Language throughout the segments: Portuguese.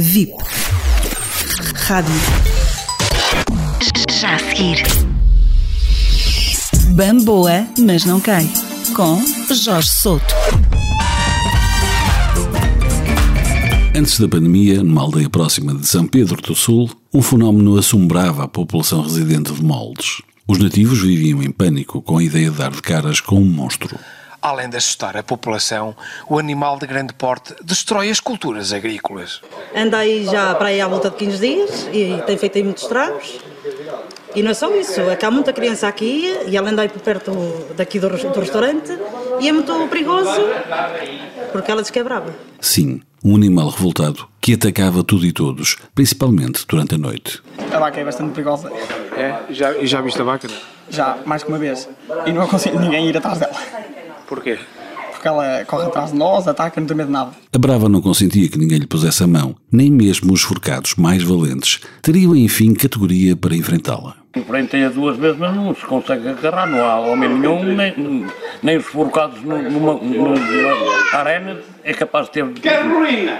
VIP. Rádio. Já a seguir. Bamboa, mas não cai. Com Jorge Souto. Antes da pandemia, numa aldeia próxima de São Pedro do Sul, um fenómeno assombrava a população residente de Moldes. Os nativos viviam em pânico com a ideia de dar de caras com um monstro. Além de assustar a população, o animal de grande porte destrói as culturas agrícolas. Anda aí já para aí à volta de 15 dias e tem feito aí muitos estragos. E não é só isso, é que há muita criança aqui e ela anda aí por perto daqui do, do restaurante e é muito perigoso porque ela diz que é brava. Sim, um animal revoltado que atacava tudo e todos, principalmente durante a noite. A vaca é bastante perigosa. É? Já, e já viste a vaca? Já, mais que uma vez. E não aconselho ninguém ir atrás dela. Porquê? Porque ela corre atrás de nós, ataca, não tem medo de nada. A Brava não consentia que ninguém lhe pusesse a mão, nem mesmo os forcados mais valentes teriam, enfim, categoria para enfrentá-la. Enfrentei-a duas vezes, mas não se consegue agarrar, não há homem nenhum, nem, nem os forcados numa, numa, numa arena é capaz de ter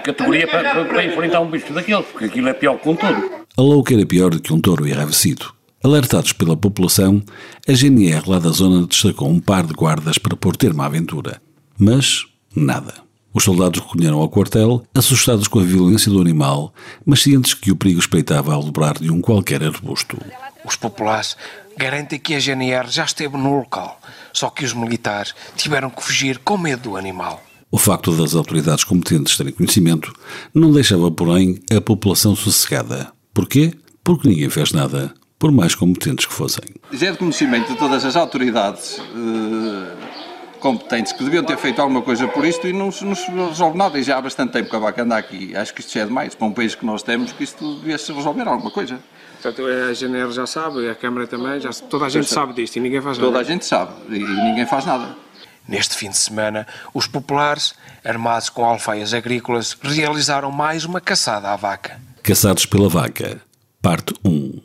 categoria para, para, enfrentar um bicho daqueles, porque aquilo é pior que um touro. A louca era pior do que um touro enravecido. Alertados pela população, a GNR lá da zona destacou um par de guardas para pôr termo à aventura. Mas nada. Os soldados recolheram ao quartel, assustados com a violência do animal, mas cientes que o perigo espreitava ao dobrar de um qualquer arbusto. Os populares garantem que a GNR já esteve no local, só que os militares tiveram que fugir com medo do animal. O facto das autoridades competentes terem conhecimento não deixava, porém, a população sossegada. Porquê? Porque ninguém fez nada, por mais competentes que fossem. Já é de conhecimento de todas as autoridades eh, competentes que deviam ter feito alguma coisa por isto e não se, resolve nada. E já há bastante tempo que a vaca anda aqui. Acho que isto já é demais. Para um país que nós temos, que isto devia se resolver alguma coisa. Portanto, a GNR já sabe, a Câmara também, já, toda a gente sabe disto e ninguém faz nada. Toda a gente sabe e ninguém faz nada. Neste fim de semana, os populares, armados com alfaias agrícolas, realizaram mais uma caçada à vaca. Caçados pela vaca, parte 1.